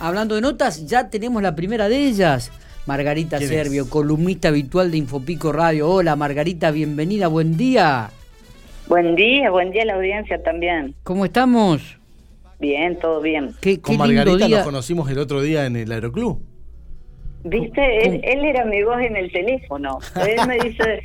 Hablando de notas, ya tenemos la primera de ellas. Margarita ¿Quién Servio, es? columnista habitual de Infopico Radio. Hola Margarita, bienvenida, buen día. Buen día, buen día a la audiencia también. ¿Cómo estamos? Bien, todo bien. Qué, Con qué Margarita día. nos conocimos el otro día en el aeroclub. Viste, él, él era mi voz en el teléfono. Él me dice,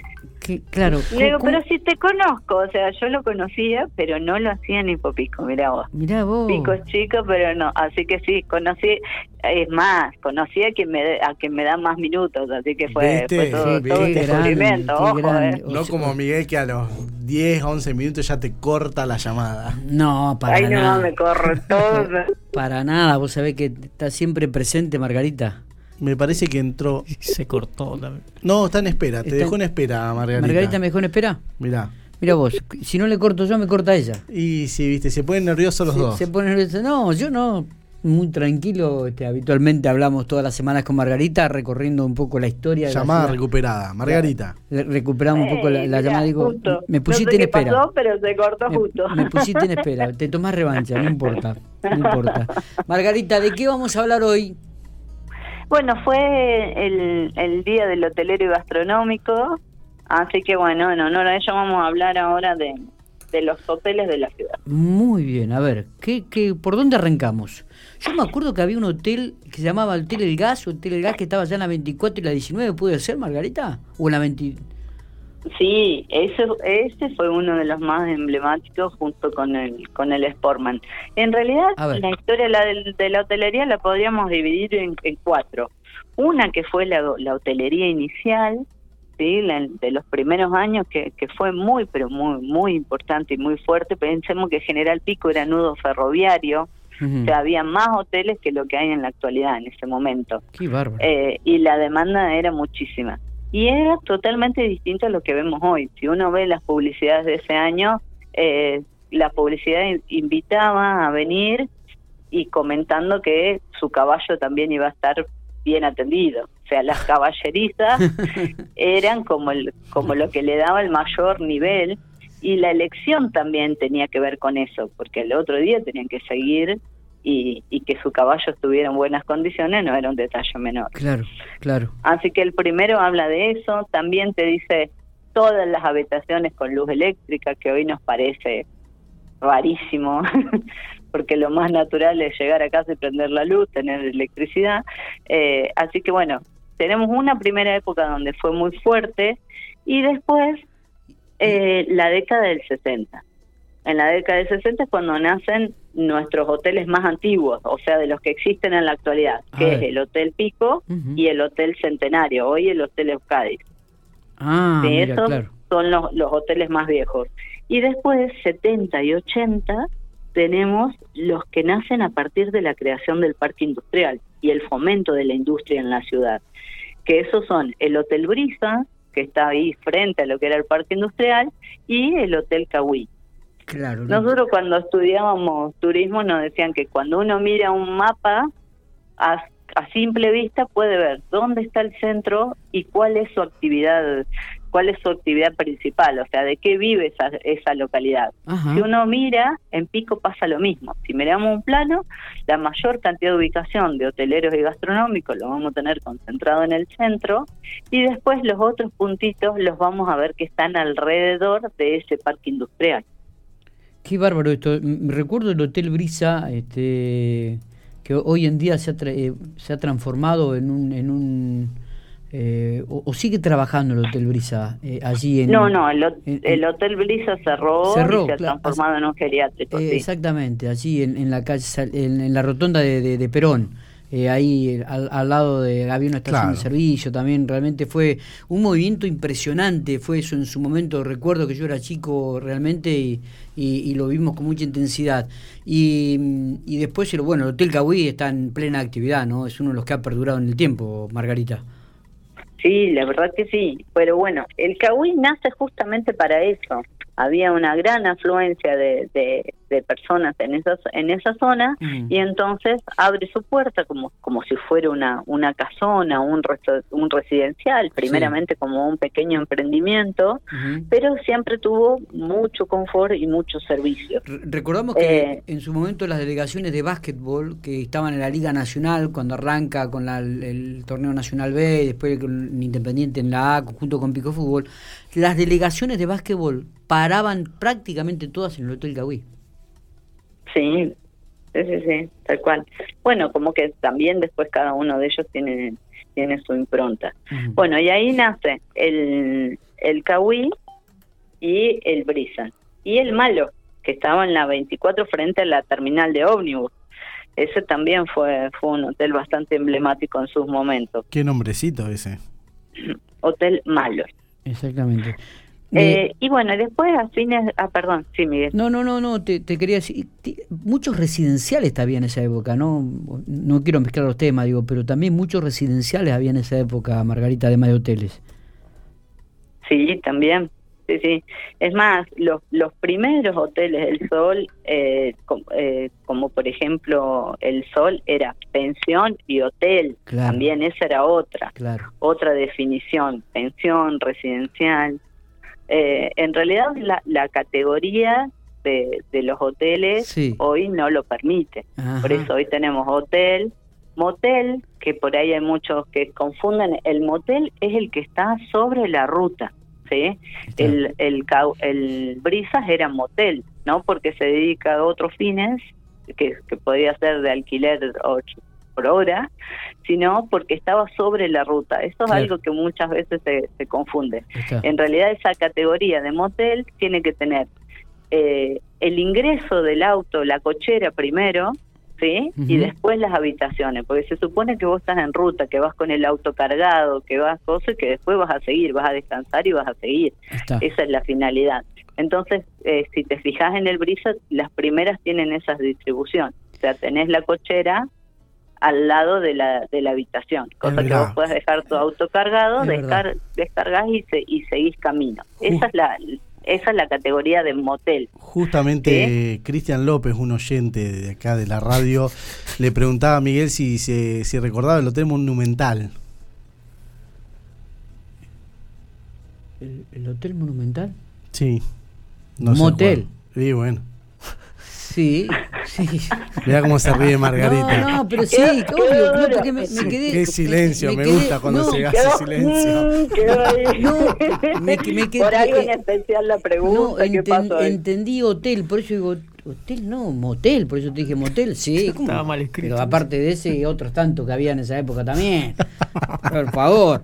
Claro. le digo, ¿cómo- pero si te conozco, o sea, yo lo conocía, pero no lo hacía en Hipopico, mirá vos. Mirá vos. Pico es chico, pero no, así que sí, conocí, es más, conocí a quien me, a quien me da más minutos, así que fue, ¿Viste? fue todo, Sí, todo un descubrimiento, ojo, eh. No como Miguel que a los 10, 11 minutos ya te corta la llamada. No, para no nada. me corro todo. Para nada, vos sabés que está siempre presente Margarita. Me parece que entró. Se cortó también. No, está en espera. Te Está- dejó en espera, Margarita. Margarita me dejó en espera. Mirá. Mira vos, si no le corto yo, me corta ella. Y sí, viste, se ponen nerviosos los se, dos. se pone nerviosa. No, yo no. Muy tranquilo. Este, habitualmente hablamos todas las semanas con Margarita, recorriendo un poco la historia. de la Llamada recuperada. Margarita. Le- Recuperamos un poco la, llamada. Digo, justo. me pusiste no sé en qué espera. pasó, pero se cortó Me, justo. me pusiste en espera. Te tomás revancha, no importa. No importa. Margarita, ¿de qué vamos a hablar hoy? Bueno, fue el, el día del hotelero y gastronómico, así que bueno, en honor a ello vamos a hablar ahora de, de los hoteles de la ciudad. Muy bien, a ver, ¿qué, qué, ¿por dónde arrancamos? Yo me acuerdo que había un hotel que se llamaba Hotel El Gas, Hotel El Gas que estaba allá en la 24 y la 19, ¿puede ser, Margarita? ¿O en la 20? Sí, ese, ese fue uno de los más emblemáticos junto con el con el Sportman. En realidad, la historia de la, del- de la hotelería la podríamos dividir en, en cuatro. Una que fue la, la hotelería inicial, sí, la- de los primeros años, que, que fue muy, pero muy, muy importante y muy fuerte. Pensemos que General Pico era nudo ferroviario, Ujú. o sea, había más hoteles que lo que hay en la actualidad en ese momento. Qué bárbaro. Eh, y la demanda era muchísima. Y era totalmente distinto a lo que vemos hoy. Si uno ve las publicidades de ese año, eh, la publicidad in- invitaba a venir y comentando que su caballo también iba a estar bien atendido. O sea, las caballerizas eran como, el, como lo que le daba el mayor nivel y la elección también tenía que ver con eso, porque el otro día tenían que seguir y, y que su caballo estuviera en buenas condiciones no era un detalle menor. Claro, claro. Así que el primero habla de eso, también te dice todas las habitaciones con luz eléctrica, que hoy nos parece rarísimo, porque lo más natural es llegar a casa y prender la luz, tener electricidad. Eh, así que bueno, tenemos una primera época donde fue muy fuerte y después eh, la década del 60. En la década del 60 es cuando nacen nuestros hoteles más antiguos, o sea, de los que existen en la actualidad, A que ver. es el Hotel Pico y el Hotel Centenario, hoy el Hotel Euskadi. Ah, mira, esos claro. son los, los hoteles más viejos. Y después, 70 y 80, tenemos los que nacen a partir de la creación del parque industrial y el fomento de la industria en la ciudad. Que esos son el Hotel Brisa, que está ahí frente a lo que era el parque industrial, y el Hotel Cahuí. Claro. no- Nosotros cuando estudiábamos turismo nos decían que cuando uno mira un mapa, a, a simple vista puede ver dónde está el centro y cuál es su actividad, cuál es su actividad principal, o sea, de qué vive esa, esa localidad. Ajá. Si uno mira, en Pico pasa lo mismo. Si miramos un plano, la mayor cantidad de ubicación de hoteleros y gastronómicos lo vamos a tener concentrado en el centro y después los otros puntitos los vamos a ver que están alrededor de ese parque industrial. Qué bárbaro esto. Recuerdo el Hotel Brisa, este, que hoy en día se ha, tra- eh, se ha transformado en un... En un eh, o, o sigue trabajando el Hotel Brisa eh, allí en... No, no, el, en- el Hotel Brisa cerró, Cerró, y se ha claro. transformado en un geriátrico. Eh, sí. Exactamente, allí en, en la calle, en, en la rotonda de, de- de Perón. Eh, ahí al, al lado de había una estación Claro. de servicio también realmente fue un movimiento impresionante fue eso en su momento recuerdo que yo era chico realmente y, y- y lo vimos con mucha intensidad y, y después el- bueno el hotel Cahuí está en plena actividad no es uno de los que ha perdurado en el tiempo Margarita Sí, la verdad que sí. Pero bueno, el Cahuí nace justamente para eso. Había una gran afluencia de, de, personas en esa, en esa zona Mm. y entonces abre su puerta como, como si fuera una, una casona, un, resto- un residencial, primeramente como un pequeño emprendimiento, pero siempre tuvo mucho confort y mucho servicio. Re- Recordamos que Eh, en su momento las delegaciones de básquetbol que estaban en la Liga Nacional, cuando arranca con la- el, el torneo Nacional B, y después con Independiente en la A, junto con Pico Fútbol, las delegaciones de básquetbol paraban prácticamente todas en el Hotel Gaudí. Sí, sí, sí, sí, tal cual. Bueno, como que también después cada uno de ellos tiene, tiene su impronta. Bueno, y ahí nace el, el Cahuí y el Brisa. Y el Malo, que estaba en la 24 frente a la terminal de ómnibus. Ese también fue, fue un hotel bastante emblemático en sus momentos. Qué nombrecito ese. Hotel Malo. Exactamente. Eh, y bueno, después a fines... Ah, perdón, sí, Miguel. no, no, no, no, te, te quería decir, muchos residenciales había en esa época, ¿no? No quiero mezclar los temas, digo, pero también muchos residenciales había en esa época, Margarita, además de hoteles. Sí, también. Sí, sí. Es más, los, los primeros hoteles del Sol, eh, com- eh, como por ejemplo el Sol, era pensión y hotel. Claro. También esa era otra, Claro. otra definición, pensión, residencial. Eh, en realidad la, la categoría de, de los hoteles Sí. hoy no lo permite. Ajá. Por eso hoy tenemos hotel, motel, que por ahí hay muchos que confunden. El motel es el que está sobre la ruta, ¿sí? El, el, el Brisas era motel, ¿no? Porque se dedica a otros fines, que, que podía ser de alquiler ocho por hora, sino porque estaba sobre la ruta. Eso es algo que muchas veces se, se confunde. Está. En realidad esa categoría de motel tiene que tener eh, el ingreso del auto, la cochera primero, ¿sí? Y después las habitaciones, porque se supone que vos estás en ruta, que vas con el auto cargado, que vas cosas, que después vas a seguir, vas a descansar y vas a seguir. Está. Esa es la finalidad. Entonces, eh, si te fijas en el brisa, las primeras tienen esa distribución. O sea, tenés la cochera al lado de la, de la habitación, cosa que vos puedes dejar tu auto cargado, descar, descargas y, se, y seguís camino. Esa es la esa es la categoría de motel. Justamente Cristian López, un oyente de acá de la radio, le preguntaba a Miguel si, si, si recordaba el Hotel Monumental. ¿El, el Hotel Monumental? Sí. se Motel. Sí, bueno. Sí, sí. Mirá cómo se ríe Margarita. No, no, pero sí, Qué- obvio, qué no, porque me, me quedé... qué silencio, me quedé- gusta cuando no, se hace Quedó- silencio. Mm, quedó ahí. No, me- me quedé- Por algo en especial la No, pregunta, ¿qué enten- pasó entendí hotel, por eso digo, hotel no, motel, por eso te dije motel, sí. ¿cómo? Estaba mal escrito. Pero aparte de ese y otros tantos que había en esa época también. Por favor.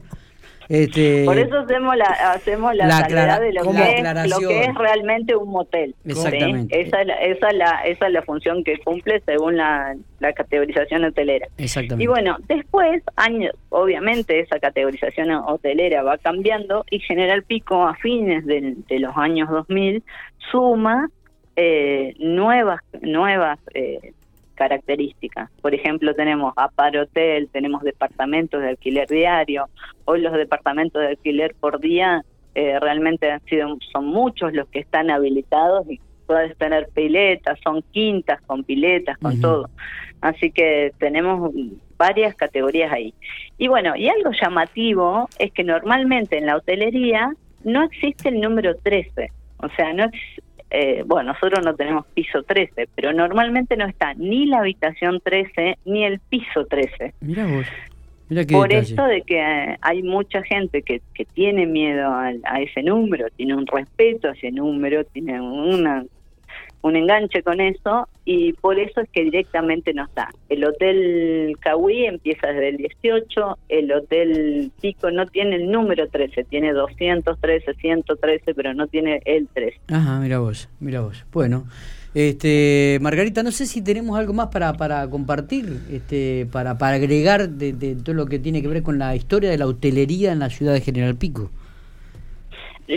Este, Por eso hacemos la hacemos la, la aclara- de lo que, es, lo que es realmente un motel. ¿sí? Exactamente. Esa es la, esa es la esa es la función que cumple según la, la categorización hotelera. Exactamente. Y bueno, después, años, obviamente esa categorización hotelera va cambiando y General Pico a fines del- de, los años 2000 suma eh, nuevas nuevas eh, características. Por ejemplo, tenemos Apar Hotel, tenemos departamentos de alquiler diario. Hoy los departamentos de alquiler por día eh, realmente han sido son muchos los que están habilitados y puedes tener piletas, son quintas con piletas, con todo. Así que tenemos varias categorías ahí. Y bueno, y algo llamativo es que normalmente en la hotelería no existe el número 13. O sea, no eh, bueno, nosotros no tenemos piso 13, pero normalmente no está ni la habitación 13 ni el piso 13. Mira vos. Qué Por detalle. eso de que eh, hay mucha gente que, que tiene miedo al- a, ese número, tiene un respeto a ese número, tiene una, un enganche con eso y por eso es que directamente no está. El Hotel Cahuí empieza desde el 18, el Hotel Pico no tiene el número 13, tiene 213, 113, pero no tiene el 13. Ajá, mira vos, mira vos. Bueno, este, Margarita, no sé si tenemos algo más para, para compartir, este, para, para agregar de todo lo que tiene que ver con la historia de la hotelería en la ciudad de General Pico.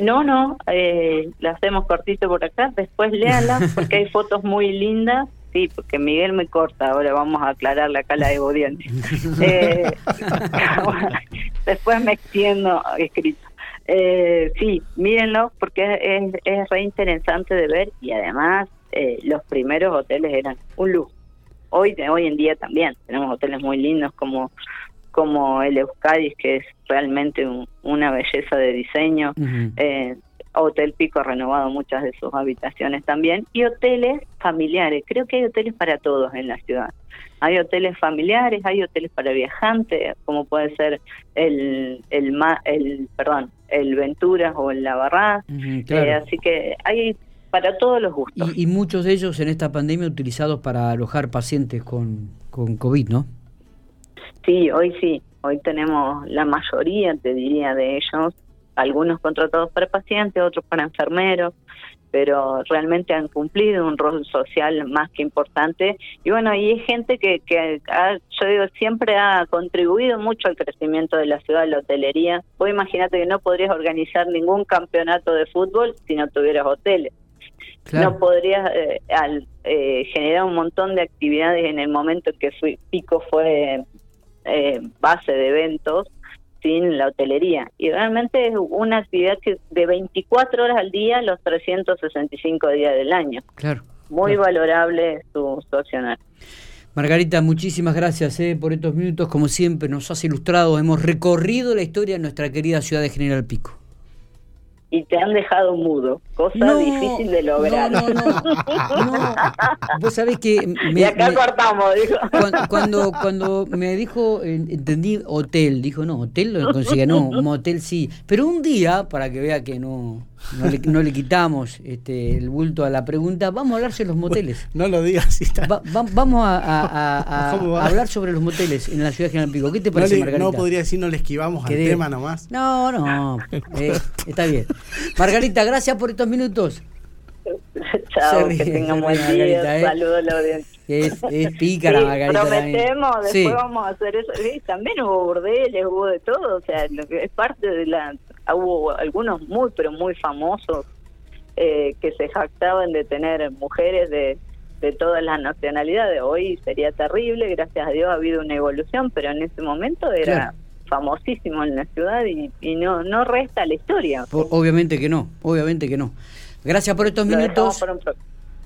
No, no, eh, la hacemos cortito por acá, después léala porque hay fotos muy lindas. Sí, porque Miguel me corta, ahora vamos a aclararle acá la de audiencia. Eh, después me extiendo escrito. Eh, sí, mírenlo porque es, es, re interesante de ver y además eh, los primeros hoteles eran un lujo. Hoy, hoy en día también tenemos hoteles muy lindos como como el Euskadis, que es realmente una belleza de diseño. eh, Hotel Pico ha renovado muchas de sus habitaciones también. Y hoteles familiares. Creo que hay hoteles para todos en la ciudad. Hay hoteles familiares, hay hoteles para viajantes, como puede ser el, el, el perdón, el Venturas o el La eh, así que hay para todos los gustos. Y, y, muchos de ellos en esta pandemia utilizados para alojar pacientes con, con COVID, ¿no? Sí, hoy sí. Hoy tenemos la mayoría, te diría, de ellos, algunos contratados para pacientes, otros para enfermeros, pero realmente han cumplido un rol social más que importante. Y bueno, y hay gente que, que yo digo, siempre ha contribuido mucho al crecimiento de la ciudad de la hotelería. Vos imagínate que no podrías organizar ningún campeonato de fútbol si no tuvieras hoteles. No podrías eh, al, eh, generar un montón de actividades en el momento que fui, Pico fue eh, base de eventos sin la hotelería. Y realmente es una actividad que de 24 horas al día, los 365 días del año. Claro. Muy valorable su, su accionar. Margarita, muchísimas gracias eh, por estos minutos. Como siempre, nos has ilustrado, hemos recorrido la historia de nuestra querida ciudad de General Pico y te han dejado mudo, cosa difícil de lograr. No, no, no. Vos sabés que... Me, y acá cortamos, dijo. Cuando, cuando, me dijo, entendí hotel, dijo, no, hotel lo consigue, no, motel sí. Pero un día, para que vea que no, no le, no le quitamos este, el bulto a la pregunta, vamos a hablar sobre los moteles. No lo digas. vamos a, a, a, hablar sobre los moteles en la ciudad de General Pico. ¿Qué te parece, no Margarita? No podría decir, no le esquivamos al tema nomás. No, no, eh, está bien. Margarita, gracias por estos minutos. Chao, que tengan buen día. ¿eh? Saludos a la audiencia. Es, es pícara, sí, Margarita. Prometemos, después sí. vamos a hacer eso. Sí, también hubo burdeles, hubo de todo. O sea, lo que es parte de la. Hubo algunos muy, pero muy famosos eh, que se jactaban de tener mujeres de, de todas las nacionalidades. Hoy sería terrible, gracias a Dios ha habido una evolución, pero en ese momento era. Claro famosísimo en la ciudad y, y, no no resta la historia. Obviamente que no, obviamente que no. Gracias por estos Lo minutos. Por un...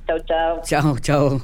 Chau, chau. Chao, chao.